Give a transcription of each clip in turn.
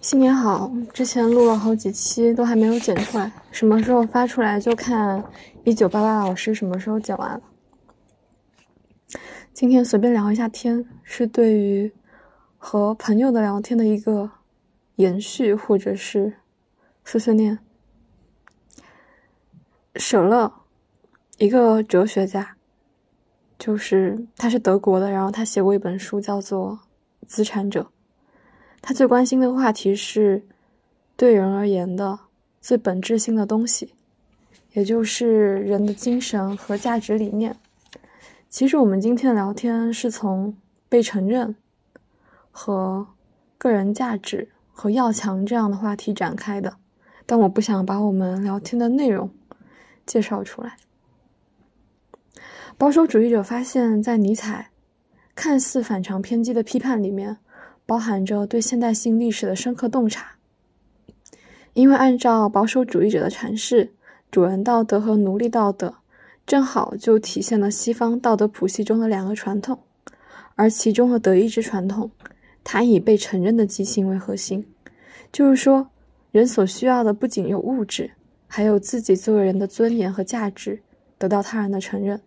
新年好！之前录了好几期，都还没有剪出来，什么时候发出来就看一九八八老师什么时候剪完了。今天随便聊一下天，是对于和朋友的聊天的一个延续，或者是碎碎念。舍勒，一个哲学家，就是他是德国的，然后他写过一本书，叫做《资产者》。他最关心的话题是，对人而言的最本质性的东西，也就是人的精神和价值理念。其实我们今天的聊天是从被承认和个人价值和要强这样的话题展开的，但我不想把我们聊天的内容介绍出来。保守主义者发现，在尼采看似反常偏激的批判里面。包含着对现代性历史的深刻洞察，因为按照保守主义者的阐释，主人道德和奴隶道德正好就体现了西方道德谱系中的两个传统，而其中的德意志传统，它以被承认的激情为核心，就是说，人所需要的不仅有物质，还有自己作为人的尊严和价值得到他人的承认。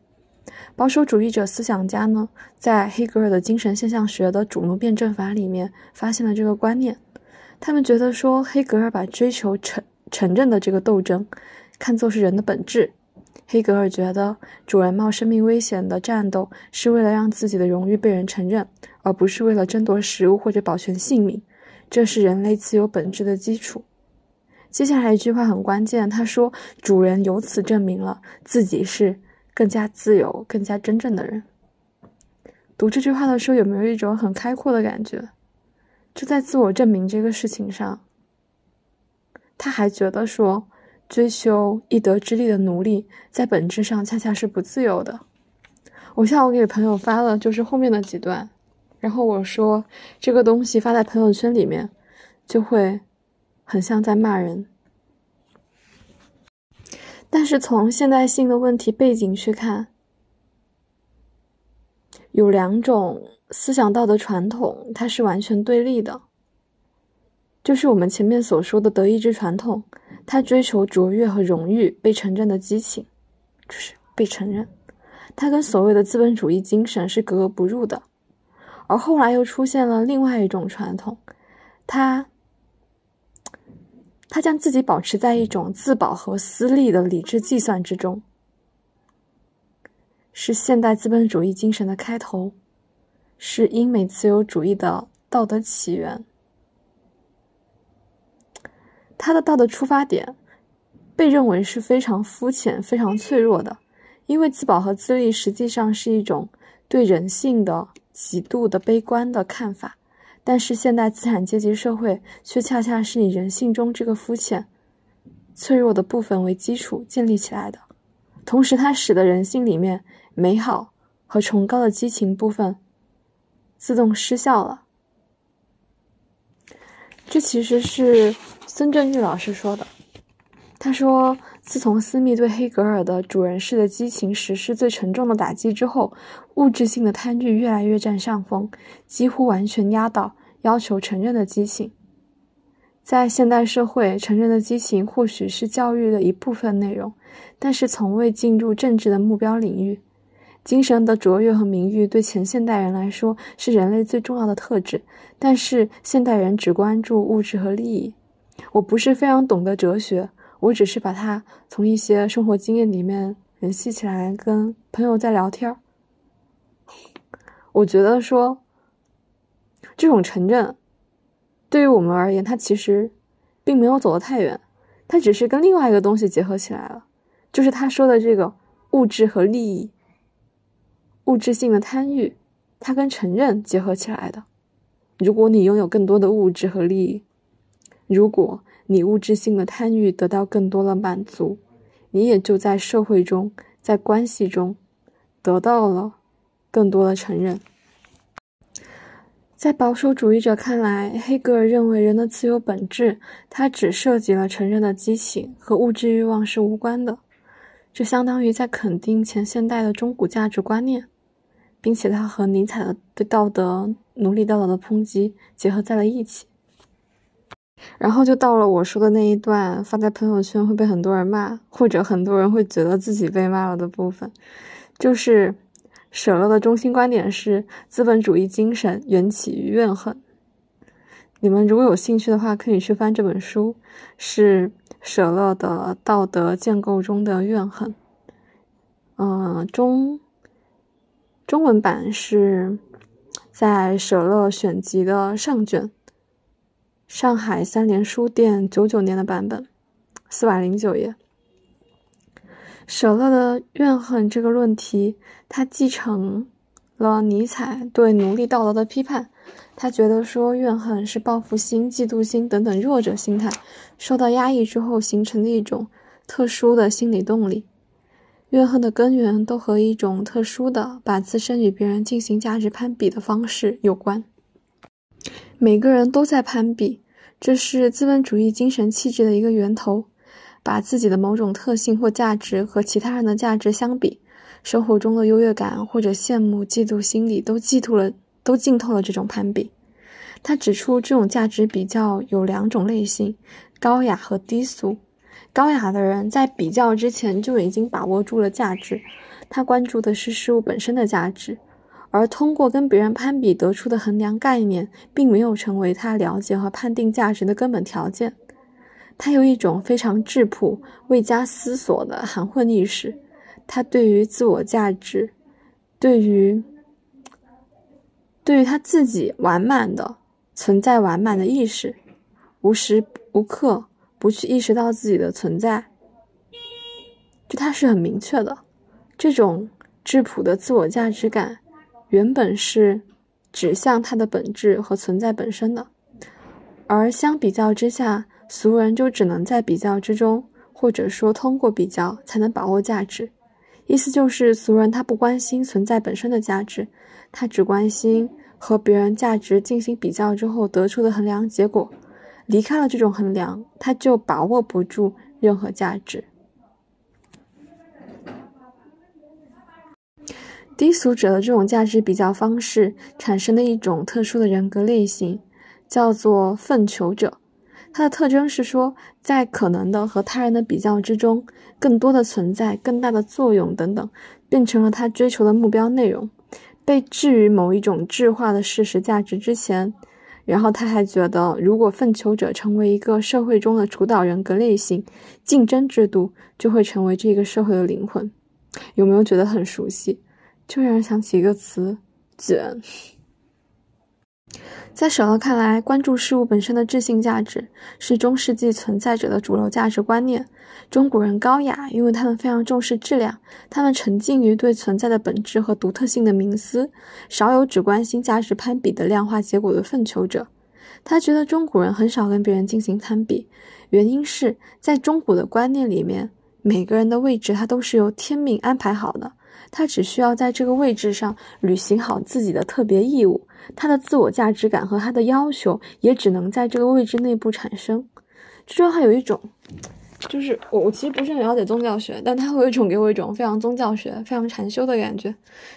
保守主义者思想家呢，在黑格尔的精神现象学的主奴辩证法里面发现了这个观念。他们觉得说，黑格尔把追求承承认的这个斗争看作是人的本质。黑格尔觉得，主人冒生命危险的战斗是为了让自己的荣誉被人承认，而不是为了争夺食物或者保全性命。这是人类自由本质的基础。接下来一句话很关键，他说：“主人由此证明了自己是。”更加自由、更加真正的人。读这句话的时候，有没有一种很开阔的感觉？就在自我证明这个事情上，他还觉得说，追求一德之力的奴隶，在本质上恰恰是不自由的。我下午给朋友发了，就是后面的几段，然后我说这个东西发在朋友圈里面，就会很像在骂人。但是从现代性的问题背景去看，有两种思想道德传统，它是完全对立的。就是我们前面所说的德意志传统，它追求卓越和荣誉、被承认的激情，就是被承认，它跟所谓的资本主义精神是格格不入的。而后来又出现了另外一种传统，它。他将自己保持在一种自保和私利的理智计算之中，是现代资本主义精神的开头，是英美自由主义的道德起源。他的道德出发点被认为是非常肤浅、非常脆弱的，因为自保和自利实际上是一种对人性的极度的悲观的看法。但是现代资产阶级社会却恰恰是以人性中这个肤浅、脆弱的部分为基础建立起来的，同时它使得人性里面美好和崇高的激情部分自动失效了。这其实是孙振玉老师说的，他说：“自从斯密对黑格尔的主人式的激情实施最沉重的打击之后。”物质性的贪欲越来越占上风，几乎完全压倒要求承认的激情。在现代社会，承认的激情或许是教育的一部分内容，但是从未进入政治的目标领域。精神的卓越和名誉对前现代人来说是人类最重要的特质，但是现代人只关注物质和利益。我不是非常懂得哲学，我只是把它从一些生活经验里面联系起来，跟朋友在聊天儿。我觉得说，这种承认，对于我们而言，它其实并没有走得太远，它只是跟另外一个东西结合起来了，就是他说的这个物质和利益、物质性的贪欲，它跟承认结合起来的。如果你拥有更多的物质和利益，如果你物质性的贪欲得到更多的满足，你也就在社会中，在关系中得到了。更多的承认，在保守主义者看来，黑格尔认为人的自由本质，它只涉及了承认的激情和物质欲望是无关的，这相当于在肯定前现代的中古价值观念，并且它和尼采的对道德、奴隶道德的抨击结合在了一起。然后就到了我说的那一段发在朋友圈会被很多人骂，或者很多人会觉得自己被骂了的部分，就是舍勒的中心观点是资本主义精神缘起于怨恨。你们如果有兴趣的话，可以去翻这本书，是舍勒的道德建构中的怨恨。嗯，中中文版是在舍勒选集的上卷，上海三联书店九九年的版本，四百零九页。舍勒的怨恨这个论题，他继承了尼采对奴隶道德的批判。他觉得说怨恨是报复心、嫉妒心等等弱者心态受到压抑之后形成的一种特殊的心理动力。怨恨的根源都和一种特殊的把自身与别人进行价值攀比的方式有关。每个人都在攀比，这是资本主义精神气质的一个源头。把自己的某种特性或价值和其他人的价值相比，生活中的优越感或者羡慕、嫉妒心理都寄托了。都浸透了这种攀比。他指出，这种价值比较有两种类型：高雅和低俗。高雅的人在比较之前就已经把握住了价值，他关注的是事物本身的价值，而通过跟别人攀比得出的衡量概念，并没有成为他了解和判定价值的根本条件。他有一种非常质朴、未加思索的含混意识。他对于自我价值，对于。对于他自己完满的存在，完满的意识，无时无刻不去意识到自己的存在，就他是很明确的。这种质朴的自我价值感，原本是指向它的本质和存在本身的，而相比较之下，俗人就只能在比较之中，或者说通过比较才能把握价值。意思就是，俗人他不关心存在本身的价值。他只关心和别人价值进行比较之后得出的衡量结果，离开了这种衡量，他就把握不住任何价值。低俗者的这种价值比较方式产生的一种特殊的人格类型，叫做粪球者。它的特征是说，在可能的和他人的比较之中，更多的存在、更大的作用等等，变成了他追求的目标内容。被置于某一种质化的事实价值之前，然后他还觉得，如果粪球者成为一个社会中的主导人格类型，竞争制度就会成为这个社会的灵魂。有没有觉得很熟悉？就让人想起一个词“卷”。在舍勒看来，关注事物本身的质性价值是中世纪存在者的主流价值观念。中古人高雅，因为他们非常重视质量，他们沉浸于对存在的本质和独特性的冥思，少有只关心价值攀比的量化结果的奋求者。他觉得中古人很少跟别人进行攀比，原因是在中古的观念里面，每个人的位置他都是由天命安排好的，他只需要在这个位置上履行好自己的特别义务。他的自我价值感和他的要求也只能在这个位置内部产生。这时候还有一种，就是我我其实不是很了解宗教学，但他会有一种给我一种非常宗教学、非常禅修的感觉，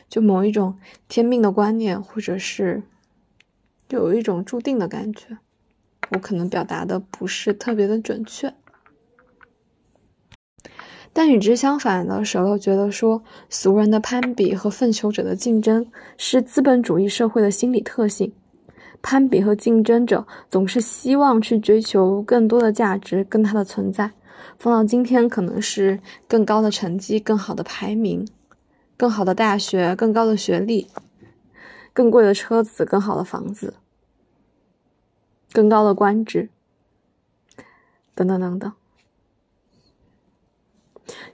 就某一种天命的观念，或者是就有一种注定的感觉。我可能表达的不是特别的准确。但与之相反的，舍勒觉得说，俗人的攀比和奋求者的竞争是资本主义社会的心理特性。攀比和竞争者总是希望去追求更多的价值跟它的存在。放到今天，可能是更高的成绩、更好的排名、更好的大学、更高的学历、更贵的车子、更好的房子、更高的官职，等等等等。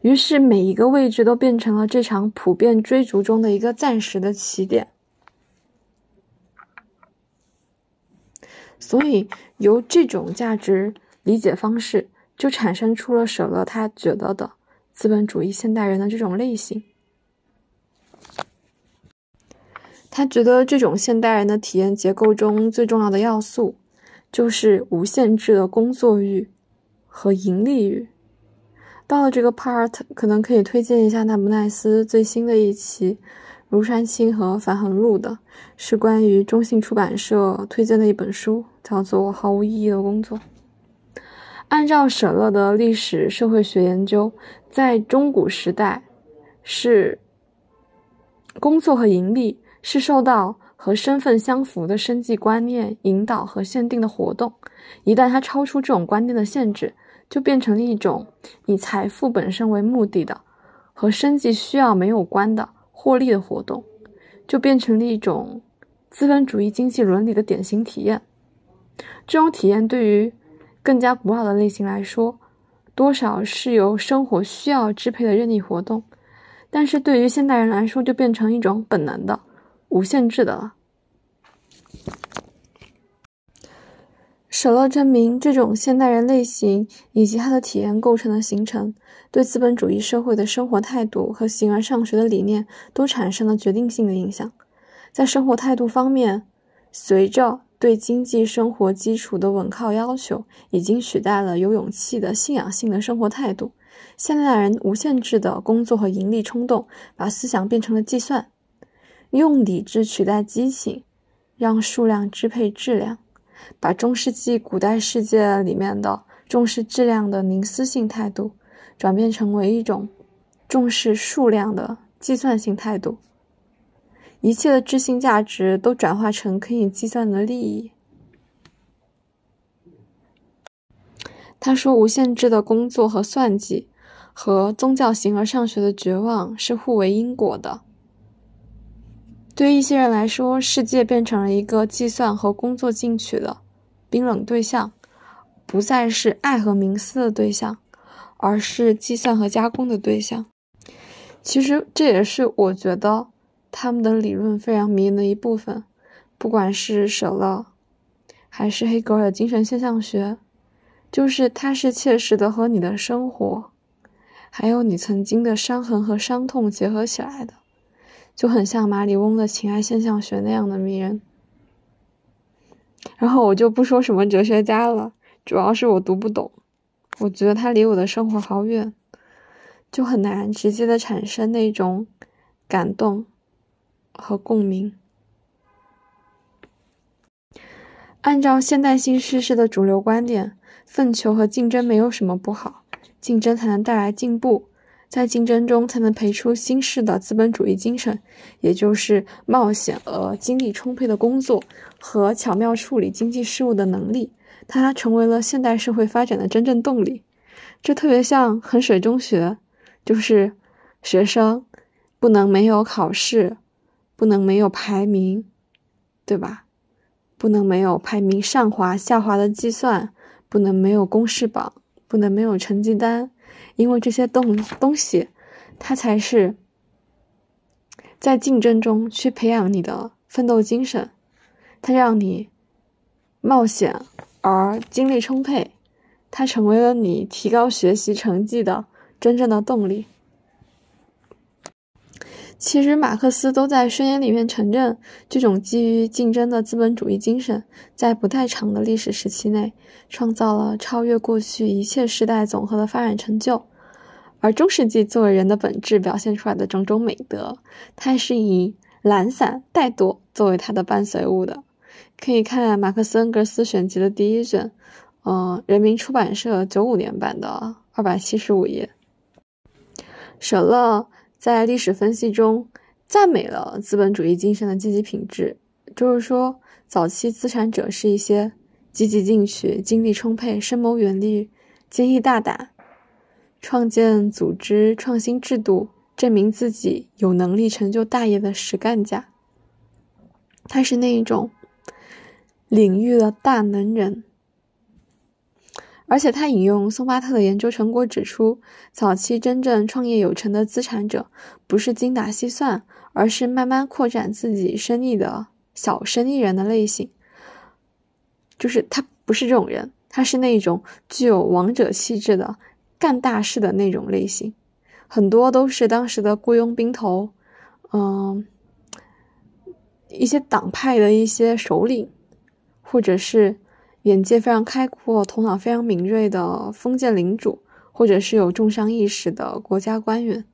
于是，每一个位置都变成了这场普遍追逐中的一个暂时的起点。所以，由这种价值理解方式，就产生出了舍勒他觉得的资本主义现代人的这种类型。他觉得这种现代人的体验结构中最重要的要素，就是无限制的工作欲和盈利欲。到了这个 part，可能可以推荐一下纳布奈斯最新的一期《如山青和樊恒录》的，是关于中信出版社推荐的一本书，叫做《毫无意义的工作》。按照舍勒的历史社会学研究，在中古时代，是工作和盈利是受到和身份相符的生计观念引导和限定的活动。一旦它超出这种观念的限制，就变成了一种以财富本身为目的的、和生计需要没有关的获利的活动，就变成了一种资本主义经济伦理的典型体验。这种体验对于更加古老的类型来说，多少是由生活需要支配的任意活动；但是对于现代人来说，就变成一种本能的、无限制的了。舍勒证明，这种现代人类型以及他的体验构成的形成，对资本主义社会的生活态度和形而上学的理念都产生了决定性的影响。在生活态度方面，随着对经济生活基础的稳靠要求，已经取代了有勇气的信仰性的生活态度。现代人无限制的工作和盈利冲动，把思想变成了计算，用理智取代激情，让数量支配质量。把中世纪古代世界里面的重视质量的凝思性态度，转变成为一种重视数量的计算性态度。一切的知性价值都转化成可以计算的利益。他说：“无限制的工作和算计，和宗教形而上学的绝望是互为因果的。”对一些人来说，世界变成了一个计算和工作进取的冰冷对象，不再是爱和冥思的对象，而是计算和加工的对象。其实这也是我觉得他们的理论非常迷人的一部分。不管是舍勒，还是黑格尔的精神现象学，就是它是切实的和你的生活，还有你曾经的伤痕和伤痛结合起来的。就很像马里翁的情爱现象学那样的迷人。然后我就不说什么哲学家了，主要是我读不懂，我觉得他离我的生活好远，就很难直接的产生那种感动和共鸣。按照现代性叙事的主流观点，粪球和竞争没有什么不好，竞争才能带来进步。在竞争中才能培出新式的资本主义精神，也就是冒险而精力充沛的工作和巧妙处理经济事务的能力。它成为了现代社会发展的真正动力。这特别像衡水中学，就是学生不能没有考试，不能没有排名，对吧？不能没有排名上滑下滑的计算，不能没有公式榜，不能没有成绩单。因为这些东东西，它才是在竞争中去培养你的奋斗精神，它让你冒险而精力充沛，它成为了你提高学习成绩的真正的动力。其实，马克思都在宣言里面承认，这种基于竞争的资本主义精神，在不太长的历史时期内，创造了超越过去一切时代总和的发展成就。而中世纪作为人的本质表现出来的种种美德，它是以懒散怠惰作为它的伴随物的。可以看马克思恩格斯选集的第一卷，嗯，人民出版社九五年版的二百七十五页。舍勒在历史分析中赞美了资本主义精神的积极品质，就是说，早期资产者是一些积极进取、精力充沛、深谋远虑、坚毅大胆。创建组织、创新制度，证明自己有能力成就大业的实干家。他是那一种领域的大能人，而且他引用松巴特的研究成果指出，早期真正创业有成的资产者，不是精打细算，而是慢慢扩展自己生意的小生意人的类型。就是他不是这种人，他是那种具有王者气质的。干大事的那种类型，很多都是当时的雇佣兵头，嗯，一些党派的一些首领，或者是眼界非常开阔、头脑非常敏锐的封建领主，或者是有重商意识的国家官员，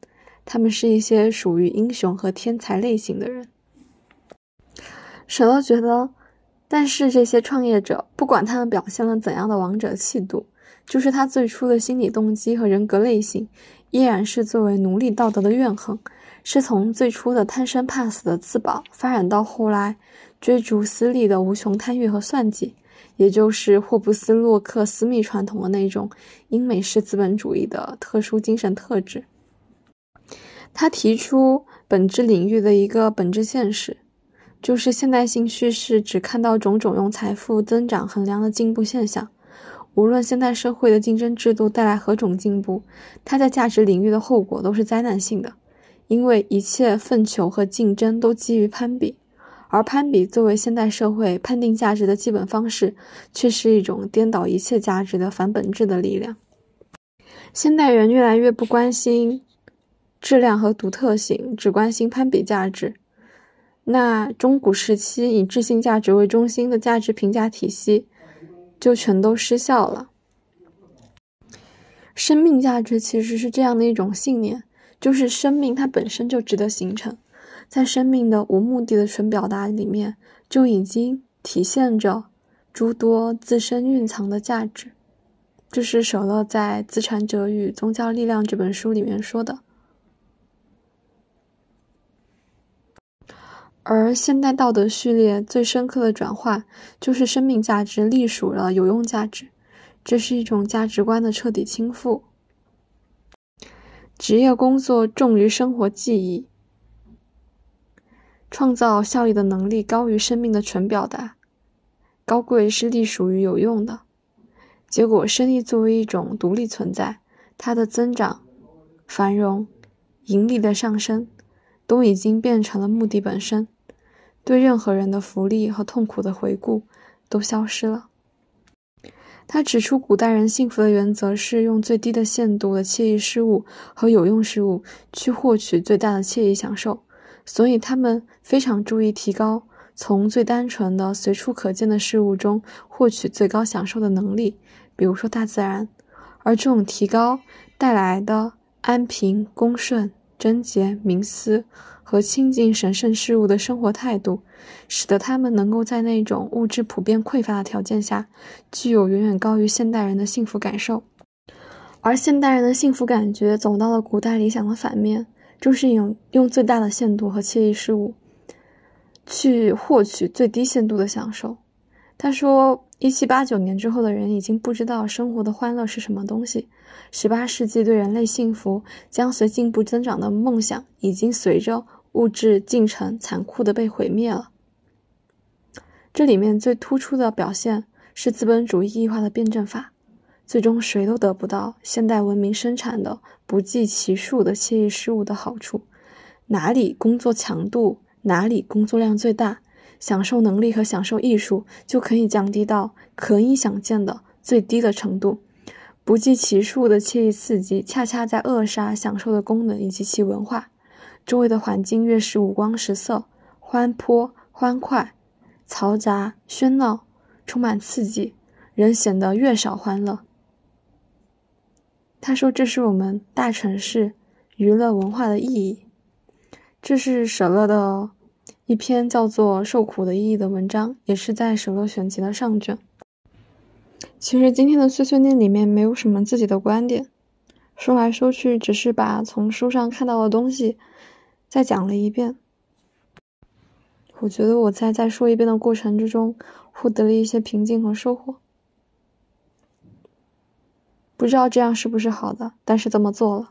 他们是一些属于英雄和天才类型的人。舍勒觉得，但是这些创业者，不管他们表现了怎样的王者气度，就是他最初的心理动机和人格类型，依然是作为奴隶道德的怨恨，是从最初的贪生怕死的自保，发展到后来追逐私利的无穷贪欲和算计，也就是霍布斯、洛克、斯密传统的那种英美式资本主义的特殊精神特质。他提出本质领域的一个本质现实。就是现代性叙事只看到种种用财富增长衡量的进步现象，无论现代社会的竞争制度带来何种进步，它在价值领域的后果都是灾难性的，因为一切奋求和竞争都基于攀比，而攀比作为现代社会判定价值的基本方式，却是一种颠倒一切价值的反本质的力量。现代人越来越不关心质量和独特性，只关心攀比价值。那中古时期以质性价值为中心的价值评价体系，就全都失效了。生命价值其实是这样的一种信念，就是生命它本身就值得形成，在生命的无目的的纯表达里面，就已经体现着诸多自身蕴藏的价值。这是舍勒在《资产者与宗教力量》这本书里面说的。而现代道德序列最深刻的转化，就是生命价值隶属了有用价值，这是一种价值观的彻底倾覆。职业工作重于生活记忆，创造效益的能力高于生命的纯表达，高贵是隶属于有用的。结果，生意作为一种独立存在，它的增长、繁荣、盈利的上升，都已经变成了目的本身。对任何人的福利和痛苦的回顾都消失了。他指出，古代人幸福的原则是用最低的限度的惬意事物和有用事物去获取最大的惬意享受，所以他们非常注意提高从最单纯的随处可见的事物中获取最高享受的能力，比如说大自然。而这种提高带来的安平、恭顺、贞洁、冥思。和亲近神圣事物的生活态度，使得他们能够在那种物质普遍匮乏的条件下，具有远远高于现代人的幸福感受。而现代人的幸福感觉走到了古代理想的反面，就是用用最大的限度和惬意事物，去获取最低限度的享受。他说。一七八九年之后的人已经不知道生活的欢乐是什么东西。十八世纪对人类幸福将随进步增长的梦想，已经随着物质进程残酷的被毁灭了。这里面最突出的表现是资本主义异化的辩证法，最终谁都得不到现代文明生产的不计其数的惬意事物的好处。哪里工作强度，哪里工作量最大。享受能力和享受艺术就可以降低到可以想见的最低的程度，不计其数的惬意刺激，恰恰在扼杀享受的功能以及其文化。周围的环境越是五光十色、欢坡欢快、嘈杂喧闹、充满刺激，人显得越少欢乐。他说：“这是我们大城市娱乐文化的意义。”这是舍勒的。一篇叫做《受苦的意义》的文章，也是在《舍勒选集》的上卷。其实今天的碎碎念里面没有什么自己的观点，说来说去只是把从书上看到的东西再讲了一遍。我觉得我在再说一遍的过程之中，获得了一些平静和收获。不知道这样是不是好的，但是这么做了。